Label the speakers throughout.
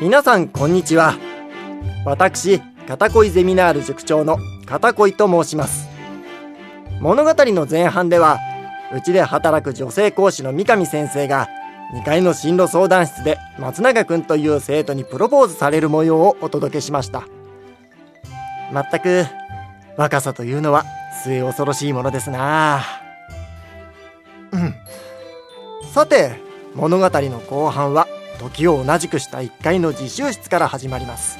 Speaker 1: 皆さんこんにちは。私片恋ゼミナール塾長の片恋と申します。物語の前半ではうちで働く女性講師の三上先生が2階の進路相談室で松永くんという生徒にプロポーズされる模様をお届けしました。まったく若さというのは末恐ろしいものですな。うん。さて物語の後半は時を同じくした1階の自習室から始まります。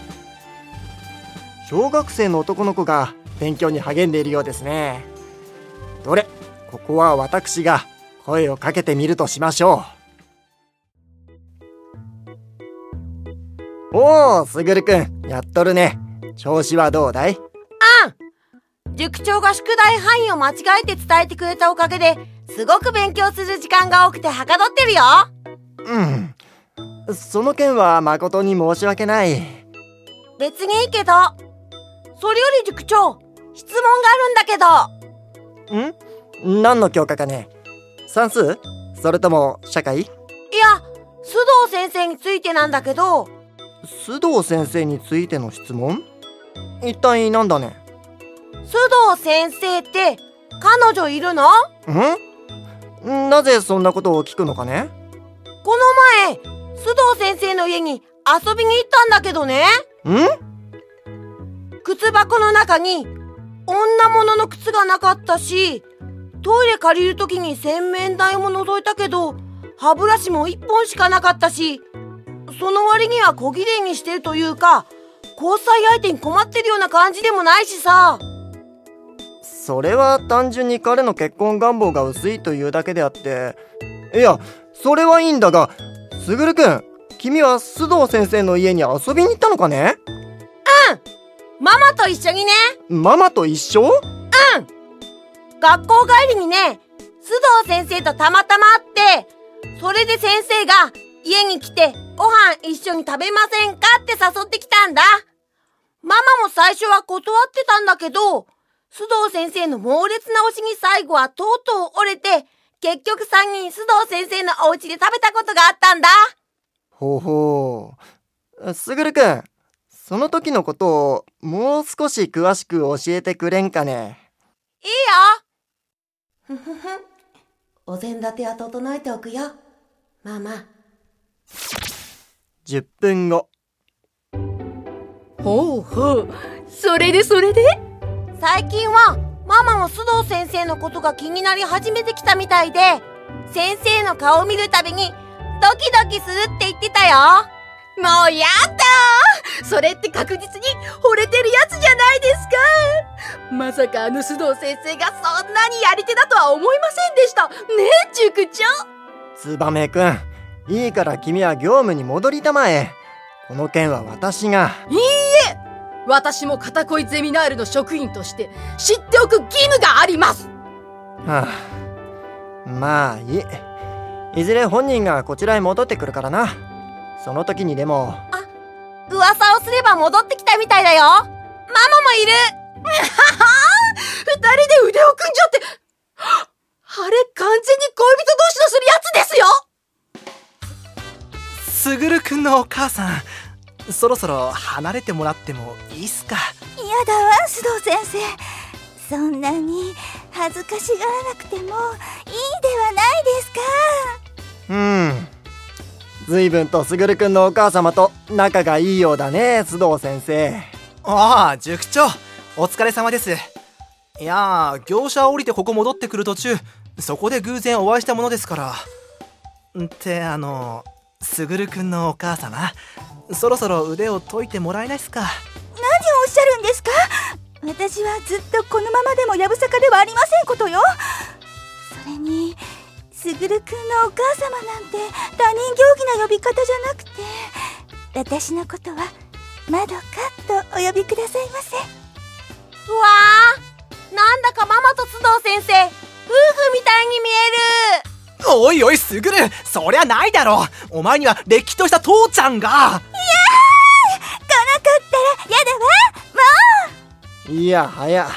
Speaker 1: 小学生の男の子が勉強に励んでいるようですね。どれ？ここは私が声をかけてみるとしましょう。おおすぐるくん。やっとるね。調子はどうだい？
Speaker 2: 塾長が宿題範囲を間違えて伝えてくれたおかげですごく勉強する時間が多くてはかどってるよ。
Speaker 1: うんその件は誠に申し訳ない。
Speaker 2: 別にいいけどそれより塾長質問があるんだ
Speaker 1: けど。ん？何の教科かね？算数？それとも社会？いや
Speaker 2: 須藤先生についてなんだけど。
Speaker 1: 須藤先生についての質問？一体なんだね？
Speaker 2: 須藤先生って彼女いるの？
Speaker 1: ん？なぜそんなことを聞くのかね？
Speaker 2: この前須藤先生の家に遊びに行ったんだけどね。
Speaker 1: ん？
Speaker 2: 靴箱の中に女物の靴がなかったしトイレ借りる時に洗面台も覗いたけど歯ブラシも1本しかなかったしその割には小綺麗にしてるというか交際相手に困ってるような感じでもないしさ。
Speaker 1: それは単純に彼の結婚願望が薄いというだけであって。いやそれはいいんだがすぐるくん君は須藤先生の家に遊びに行ったのかね？
Speaker 2: うん。ママと一緒にね。
Speaker 1: ママと一緒？うん。
Speaker 2: 学校帰りにね須藤先生とたまたま会ってそれで先生が家に来てご飯一緒に食べませんかって誘ってきたんだ。ママも最初は断ってたんだけど須藤先生の猛烈な推しに最後はとうとう折れて、結局3人須藤先生のお家で食べたことがあったんだ。
Speaker 1: ほうほう。すぐるくん、その時のことをもう少し詳しく教えてくれんかね。
Speaker 2: いいよ。ふふふ。お膳立ては整えておくよ。ママ。
Speaker 1: 10分後。
Speaker 3: ほうほう。それでそれで？
Speaker 2: 最近はママも須藤先生のことが気になり始めてきたみたいで先生の顔を見るたびにドキドキするって言ってたよ。
Speaker 3: もうやだ。それって確実に惚れてるやつじゃないですか。まさかあの須藤先生がそんなにやり手だとは思いませんでした。ねえ塾長。
Speaker 1: ツバメくんいいから君は業務に戻りたまえ。この件は私が。
Speaker 3: いいえ私も片恋ゼミナールの職員として知っておく義務があります。
Speaker 1: はあ、まあいいいずれ本人がこちらへ戻ってくるからな。その時にでも。
Speaker 2: あ噂をすれば戻ってきたみたいだよ。ママもいる。
Speaker 3: 二人で腕を組んじゃってあれ完全に恋人同士のするやつですよ。
Speaker 4: すぐるくんのお母さんそろそろ離れてもらってもいいっすか？
Speaker 5: 嫌だわ須藤先生。そんなに恥ずかしがらなくてもいいではないですか？
Speaker 1: うん。随分とすぐるくんのお母様と仲がいいようだね須藤先生。
Speaker 4: ああ塾長。お疲れ様です。いや業者降りてここ戻ってくる途中そこで偶然お会いしたものですから。ってあのすぐるくんのお母様。そろそろ腕を解いてもらえないっすか？何を
Speaker 5: おっしゃるんですか？私はずっとこのままでもやぶさかではありませんことよ。それにすぐるくんのお母様なんて他人行儀な呼び方じゃなくて私のことはまどかとお呼びくださいませ。
Speaker 2: うわーなんだかママと須藤先生。夫婦みたいに見え
Speaker 4: るおいおいすぐる。そりゃないだろ。お前にはれっきとした父ちゃんが。いやー来なか
Speaker 5: ったらやだわ。
Speaker 1: もう。いやはや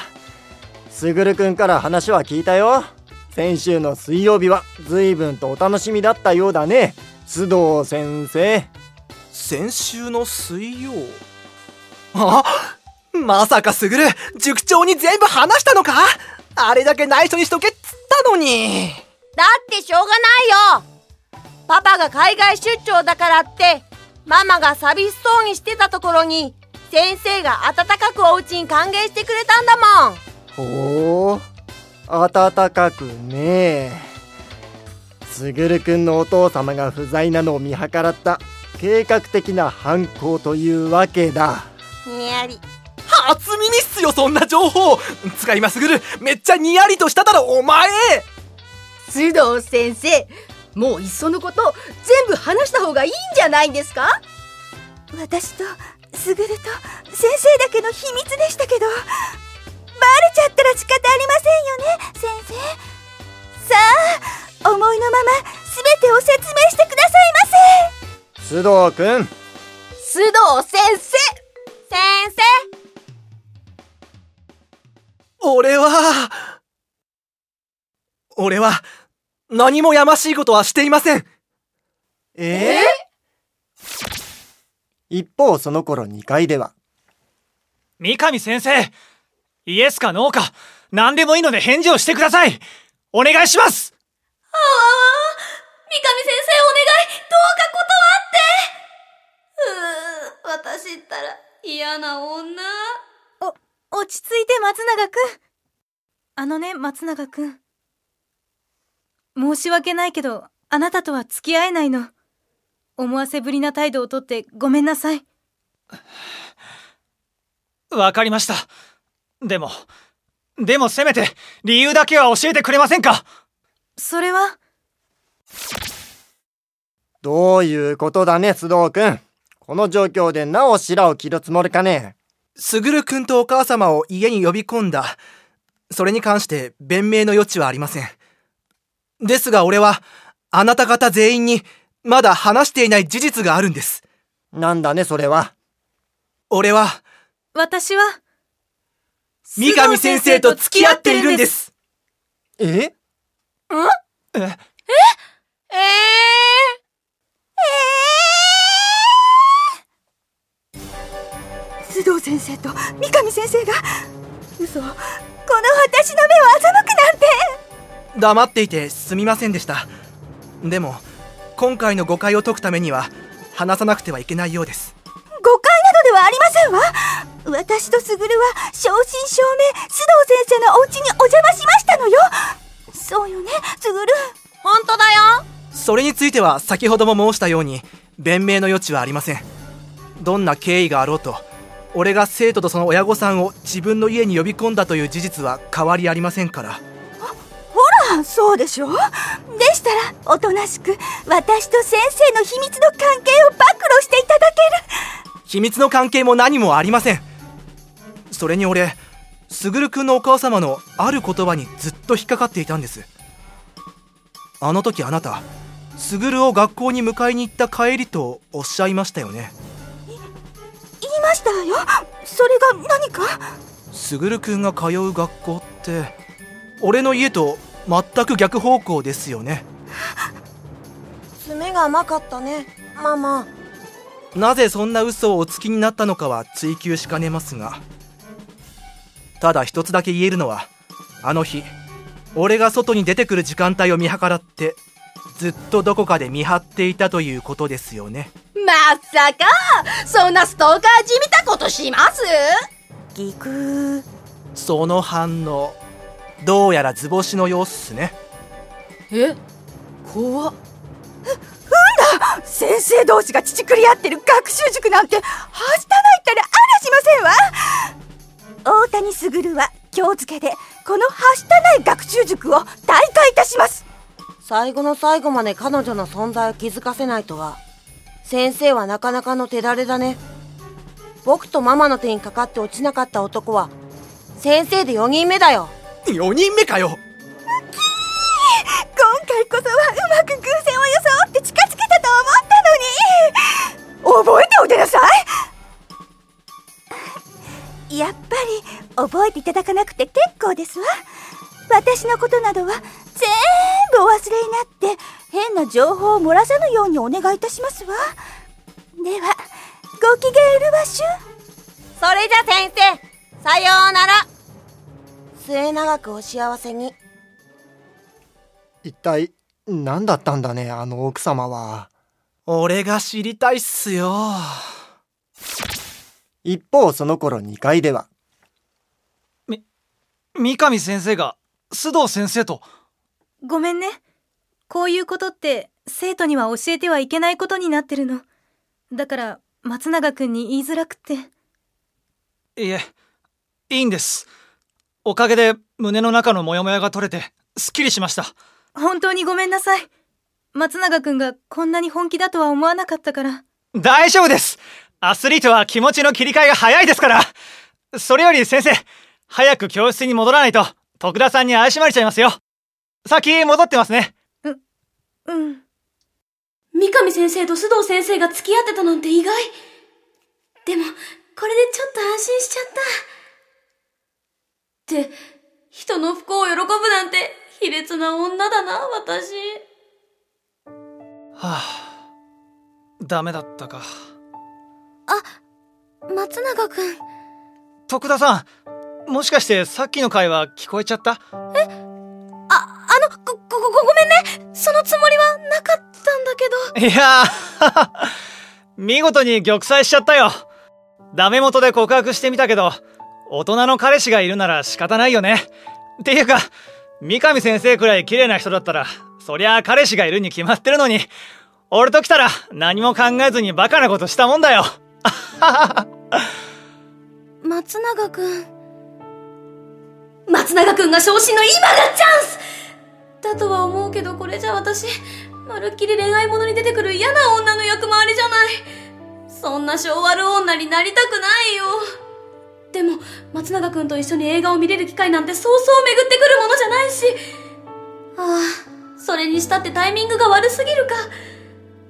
Speaker 1: すぐるくんから話は聞いたよ。先週の水曜日は随分とお楽しみだったようだね。須藤先生。
Speaker 4: 先週の水曜？あ？まさかすぐる塾長に全部話したのか？あれだけ内緒にしとけっつったのに
Speaker 2: だってしょうがないよ。パパが海外出張だからってママが寂しそうにしてたところに先生が温かくお家に歓迎してくれたんだもん。
Speaker 1: ほう温かくねすぐるくんのお父様が不在なのを見計らった計画的な犯行というわけだ。
Speaker 2: にやり。
Speaker 4: 初耳っすよそんな情報。使いますぐるめっちゃニヤリとしただろお前
Speaker 3: 須藤先生。もういっそのこと全部話した方がいいんじゃないんですか？
Speaker 5: 私とすぐると先生だけの秘密でしたけどバレちゃったら仕方ありませんよね先生さあ思いのまま全てを説明してくださいませ
Speaker 1: 須藤くん
Speaker 3: 須藤先生
Speaker 2: 先生
Speaker 4: 俺は俺は何もやましいことはしていません。
Speaker 1: え？一方その頃2階では。
Speaker 6: 三上先生イエスかノーか何でもいいので返事をしてください。お願いします。
Speaker 7: ああ、三上先生お願い、どうか断って。うー、私ったら嫌な女。
Speaker 5: 落ち着いて松永くん。あのね松永くん申し訳ないけどあなたとは付き合えないの。思わせぶりな態度をとってごめんなさい。
Speaker 6: わかりました。でもでもせめて理由だけは教えてくれませんか？
Speaker 5: それは？
Speaker 1: どういうことだね須藤くん。この状況でなお白を切るつもりかね？
Speaker 4: すぐるくんとお母様を家に呼び込んだ。それに関して弁明の余地はありません。ですが俺は、あなた方全員に、まだ話していない事実があるんです。
Speaker 1: なんだねそれは。
Speaker 4: 俺は、
Speaker 5: 私は
Speaker 4: 三上先生と付き合っているんです。
Speaker 1: え？
Speaker 6: え？
Speaker 2: 生え？え？
Speaker 5: 須藤先生と三上先生が嘘この私の目を欺く
Speaker 4: 黙っていてすみませんでした。でも、今回の誤解を解くためには、話さなくてはいけないようです。
Speaker 5: 誤解などではありませんわ。私とすぐるは正真正銘須藤先生のお家にお邪魔しましたのよ。そうよねすぐる。
Speaker 2: 本当だよ。
Speaker 4: それについては先ほども申したように弁明の余地はありません。どんな経緯があろうと俺が生徒とその親御さんを自分の家に呼び込んだという事実は変わりありませんから
Speaker 5: あそうでしょ？うでしたらおとなしく私と先生の秘密の関係を暴露していただける。
Speaker 4: 秘密の関係も何もありません。それに俺すぐるくんのお母様のある言葉にずっと引っかかっていたんです。あの時あなたすぐるを学校に迎えに行った帰りとおっしゃいましたよね。
Speaker 5: 言いましたわよ。それが何か？
Speaker 4: すぐるくんが通う学校って俺の家と全く逆方向ですよね。
Speaker 2: 爪が甘かったねママ。
Speaker 4: なぜそんな嘘をおつきになったのかは追求しかねますが。ただ一つだけ言えるのはあの日俺が外に出てくる時間帯を見計らってずっとどこかで見張っていたということですよね。
Speaker 3: まさかそんなストーカーじみたことします？
Speaker 5: ギクー
Speaker 4: その反応どうやら図星の様子っすね。
Speaker 3: え？怖っ。
Speaker 5: 先生同士が乳くり合ってる学習塾なんてはしたないったらあらしませんわ。大谷卓は今日付けでこのはしたない学習塾を退会いたします。
Speaker 2: 最後の最後まで彼女の存在を気づかせないとは。先生はなかなかの手だれだね。僕とママの手にかかって落ちなかった男は先生で4人目だよ
Speaker 4: 4人目かよ。
Speaker 5: 今回こそはうまく偶然を装って近づけたと思ったのに。覚えておいてなさい。やっぱり覚えていただかなくて結構ですわ。私のことなどは全部お忘れになって変な情報を漏らさぬようにお願いいたしますわ。ではごきげんうるわしゅ。
Speaker 2: それじゃ先生さようなら末永くお幸せに
Speaker 1: 一体何だったんだねあの奥様は
Speaker 4: 俺が知りたいっすよ
Speaker 1: 一方その頃2階では
Speaker 6: 三上先生が須藤先生と
Speaker 3: ごめんね。こういうことって生徒には教えてはいけないことになってるの。だから松永くんに言いづらくって。
Speaker 6: いえいいんですおかげで胸の中のモヤモヤが取れてすっきりしました
Speaker 3: 本当にごめんなさい。松永くんがこんなに本気だとは思わなかったから。
Speaker 6: 大丈夫ですアスリートは気持ちの切り替えが早いですからそれより先生早く教室に戻らないと徳田さんに怪しまれちゃいますよ先戻ってますね
Speaker 3: うん。
Speaker 7: 三上先生と須藤先生が付き合ってたなんて意外。でも、これでちょっと安心しちゃった。って、人の不幸を喜ぶなんて、卑劣な女だな、私。
Speaker 6: はあダメだったか
Speaker 7: 松永くん。
Speaker 6: 徳田さんもしかしてさっきの会話聞こえちゃった？
Speaker 7: あ、あの、ご、ご、ご、ごめんね。そのつもりはなかったんだけど。
Speaker 6: いやー 見事に玉砕しちゃったよダメ元で告白してみたけど大人の彼氏がいるなら仕方ないよねっていうか三上先生くらい綺麗な人だったらそりゃ彼氏がいるに決まってるのに俺と来たら何も考えずにバカなことしたもんだよ
Speaker 7: 松永くん。松永くんが昇進の今がチャンスだとは思うけどこれじゃ私、まるっきり恋愛物に出てくる嫌な女の役回りじゃない。そんな性悪女になりたくないよ。でも、松永くんと一緒に映画を見れる機会なんてそうそう巡ってくるものじゃないし。ああ、それにしたってタイミングが悪すぎるか。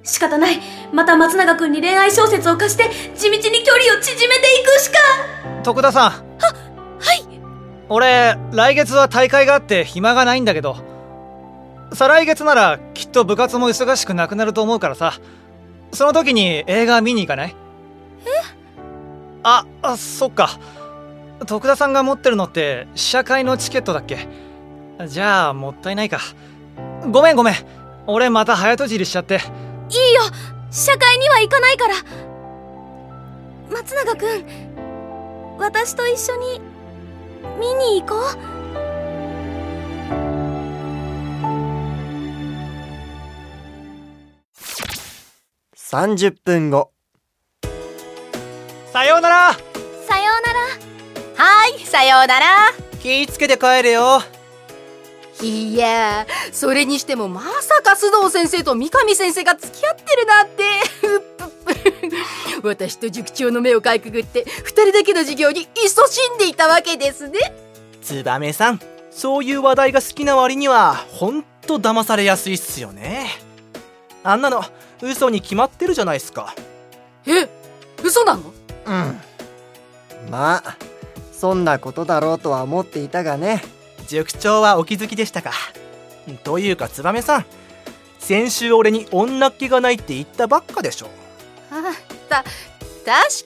Speaker 7: 仕方ない。また松永くんに恋愛小説を貸して、地道に距離を縮めていくしか。
Speaker 6: 徳田さん。
Speaker 7: はい。
Speaker 6: 俺来月は大会があって暇がないんだけど。再来月ならきっと部活も忙しくなくなると思うからさ。その時に映画見に行かない？え？ああそっか徳田さんが持ってるのって試写会のチケットだっけ？じゃあもったいないか。ごめんごめん。俺また早とちりしちゃって。
Speaker 7: いいよ。試写会には行かないから。松永くん私と一緒に見に行こう。
Speaker 1: 30分後。
Speaker 6: さようなら
Speaker 7: さようなら。
Speaker 4: 気ぃつけて帰れよ。
Speaker 3: いや。ー、それにしてもまさか須藤先生と三上先生が付き合ってるなんて。私と塾長の目をかいくぐって、二人だけの授業に勤しんでいたわけですね。
Speaker 4: ツバメさんそういう話題が好きな割にはほんと騙されやすいっすよね。あんなの嘘に決まってるじゃないっすか。
Speaker 3: え、嘘なの？
Speaker 1: うん。まあそんなことだろうとは思っていたがね。
Speaker 4: 塾長はお気づきでしたか？というかツバメさん先週俺に女っ気がないって言ったばっかでしょ。
Speaker 3: あ、た、確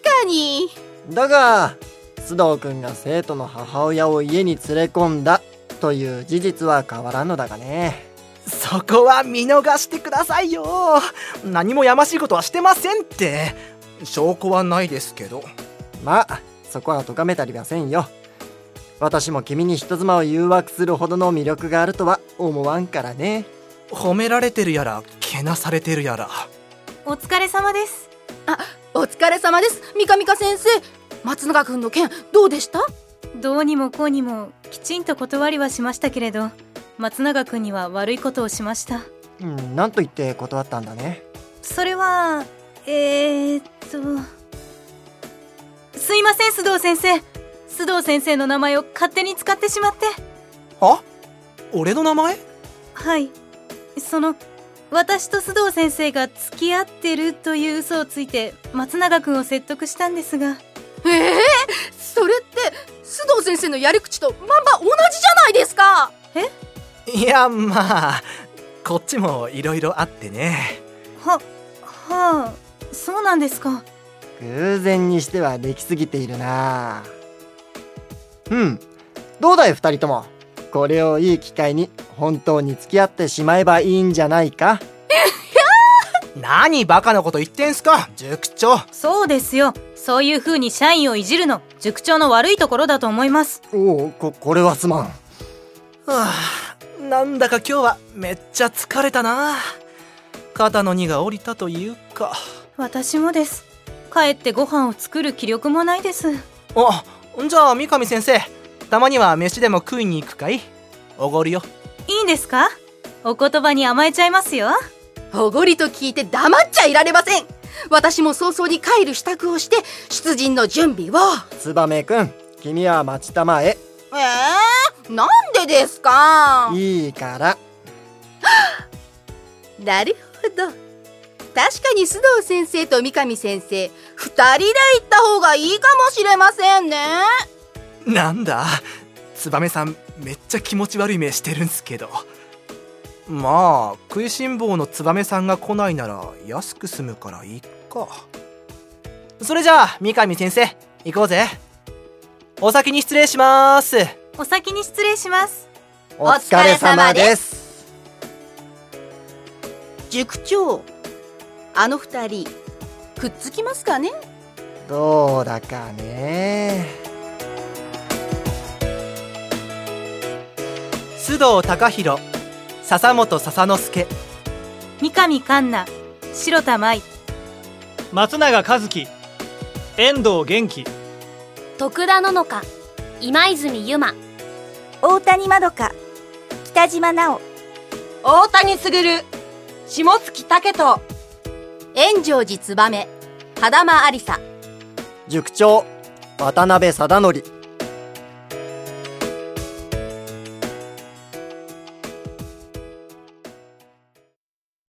Speaker 3: かに。
Speaker 1: だが須藤君が生徒の母親を家に連れ込んだという事実は変わらんのだがね。
Speaker 4: そこは見逃してくださいよ。何もやましいことはしてませんって。証拠はないですけど。
Speaker 1: まあそこは咎めたりはせんよ私も君に人妻を誘惑するほどの魅力があるとは思わんからね
Speaker 4: 褒められてるやらけなされてるやら
Speaker 3: お疲れ様です。あ、お疲れ様です。三上香先生。松永くんの件、どうでした？どうにもこうにも、きちんと断りはしましたけれど、松永くんには悪いことをしました。
Speaker 1: うん何と言って断ったんだね
Speaker 3: それは、えー、っ須藤先生。須藤先生の名前を勝手に使ってしまって。
Speaker 4: あ？俺の名前？
Speaker 3: はい。その、私と須藤先生が付き合ってるという嘘をついて、松永くんを説得したんですが。ええそれって、須藤先生のやり口とまんま同じじゃないですか
Speaker 4: いやまあこっちもいろいろあってね
Speaker 3: は、はあ。
Speaker 8: そうなんですか
Speaker 1: 偶然にしてはできすぎているな。うん。どうだい二人ともこれをいい機会に本当に付き合ってしまえばいいんじゃないか？
Speaker 4: 何バカなこと言ってんすか塾長。
Speaker 8: そうですよ。そういう風に社員をいじるの塾長の悪いところだと思います。
Speaker 1: おおここれはすまん。
Speaker 4: はあなんだか今日はめっちゃ疲れたな。肩の荷が下りたというか。
Speaker 8: 私もです帰ってご飯を作る気力もないです。
Speaker 4: あじゃあ三上先生たまには飯でも食いに行くかい？おごるよ。
Speaker 8: いいんですか？お言葉に甘えちゃいますよ。
Speaker 3: おごりと聞いて黙っちゃいられません。私も早々に帰る支度をして出陣の準備を。
Speaker 1: ツバメくん君は待ちたまえ。
Speaker 3: えー、なんでですか？
Speaker 1: いいから。
Speaker 3: なるほど確かに須藤先生と三上先生二人で行った方がいいかもしれませんね。
Speaker 4: なんだ？燕さんめっちゃ気持ち悪い目してるんすけど。まあ食いしん坊の燕さんが来ないなら安く済むからいいか。それじゃあ三上先生行こうぜ。お先に失礼します。
Speaker 8: お先に失礼します。
Speaker 1: お疲れ様です。
Speaker 3: 塾長あの二人くっつきますかね？
Speaker 1: どうだかね。
Speaker 4: 須藤貴弘笹本笹之助。
Speaker 8: 三上環奈白田舞。
Speaker 6: 松永和樹遠藤元気。
Speaker 7: 徳田ののか今泉由真
Speaker 5: 大谷まどか北島奈緒。
Speaker 2: 大谷卓下月武人
Speaker 3: 炎上寺燕羽玉ありさ。
Speaker 1: 塾長渡辺貞則。